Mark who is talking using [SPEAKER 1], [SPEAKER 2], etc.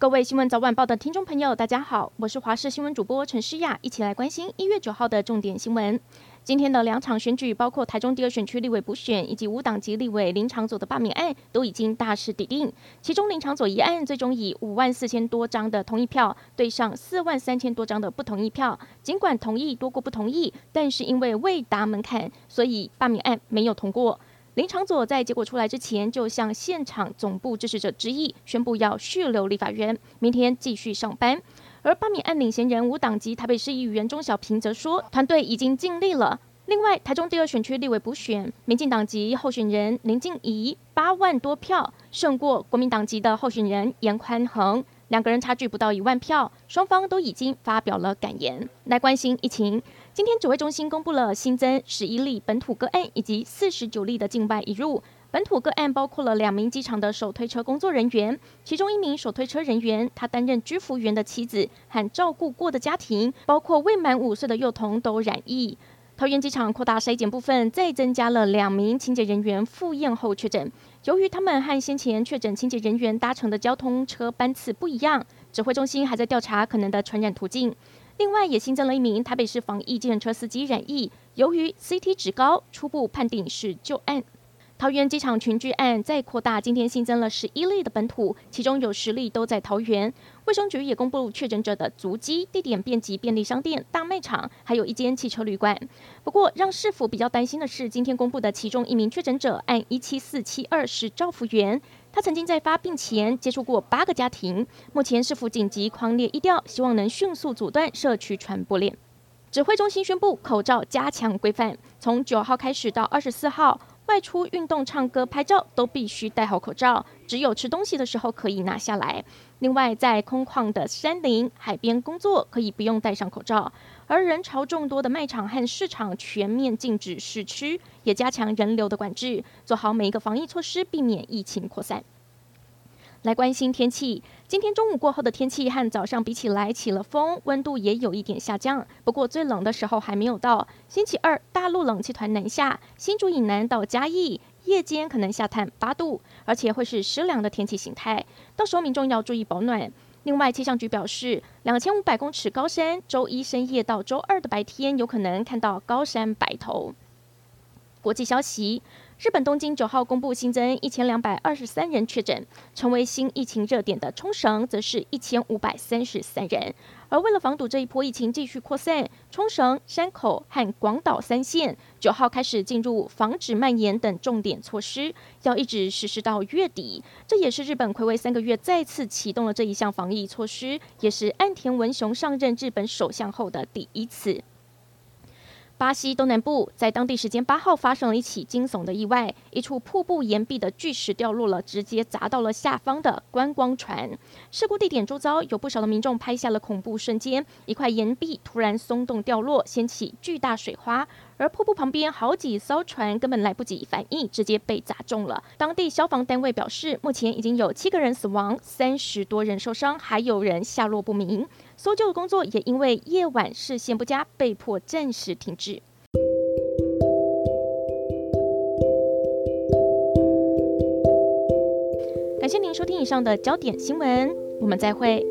[SPEAKER 1] 各位新闻早晚报的听众朋友，大家好，我是华视新闻主播陈诗雅，一起来关心一月九号的重点新闻。今天的两场选举，包括台中第二选区立委补选以及无党籍立委林昶佐的罢免案，都已经大势已定。其中林长佐一案最终以五万四千多张的同意票对上四万三千多张的不同意票，尽管同意多过不同意，但是因为未达门槛，所以罢免案没有通过。林长佐在结果出来之前，就向现场总部支持者致意，宣布要续留立法院，明天继续上班。而罢免案领衔人无党籍台北市议员钟小平则说，团队已经尽力了。另外，台中第二选区立委补选，民进党籍候选人林静怡八万多票胜过国民党籍的候选人严宽恒，两个人差距不到一万票，双方都已经发表了感言。来关心疫情。今天指挥中心公布了新增十一例本土个案，以及四十九例的境外移入。本土个案包括了两名机场的手推车工作人员，其中一名手推车人员，他担任居服员的妻子和照顾过的家庭，包括未满五岁的幼童都染疫。桃园机场扩大筛检部分，再增加了两名清洁人员赴验后确诊。由于他们和先前确诊清洁人员搭乘的交通车班次不一样，指挥中心还在调查可能的传染途径。另外，也新增了一名台北市防疫计程车司机染疫，由于 CT 值高，初步判定是旧案。桃园机场群聚案再扩大，今天新增了十一例的本土，其中有十例都在桃园。卫生局也公布确诊者的足迹，地点遍及便利商店、大卖场，还有一间汽车旅馆。不过，让市府比较担心的是，今天公布的其中一名确诊者，案一七四七二是赵福元，他曾经在发病前接触过八个家庭。目前市府紧急狂列疫调，希望能迅速阻断社区传播链。指挥中心宣布，口罩加强规范，从九号开始到二十四号。外出运动、唱歌、拍照都必须戴好口罩，只有吃东西的时候可以拿下来。另外，在空旷的山林、海边工作可以不用戴上口罩，而人潮众多的卖场和市场全面禁止市区，也加强人流的管制，做好每一个防疫措施，避免疫情扩散。来关心天气，今天中午过后的天气和早上比起来起了风，温度也有一点下降。不过最冷的时候还没有到。星期二大陆冷气团南下，新竹以南到嘉义，夜间可能下探八度，而且会是湿凉的天气形态。到时候民众要注意保暖。另外，气象局表示，两千五百公尺高山，周一深夜到周二的白天有可能看到高山白头。国际消息。日本东京九号公布新增一千两百二十三人确诊，成为新疫情热点的冲绳则是一千五百三十三人。而为了防堵这一波疫情继续扩散，冲绳、山口和广岛三县九号开始进入防止蔓延等重点措施，要一直实施到月底。这也是日本睽违三个月再次启动了这一项防疫措施，也是岸田文雄上任日本首相后的第一次。巴西东南部在当地时间八号发生了一起惊悚的意外，一处瀑布岩壁的巨石掉落了，直接砸到了下方的观光船。事故地点周遭有不少的民众拍下了恐怖瞬间，一块岩壁突然松动掉落，掀起巨大水花。而瀑布旁边好几艘船根本来不及反应，直接被砸中了。当地消防单位表示，目前已经有七个人死亡，三十多人受伤，还有人下落不明。搜救工作也因为夜晚视线不佳，被迫暂时停止。感谢您收听以上的焦点新闻，我们再会。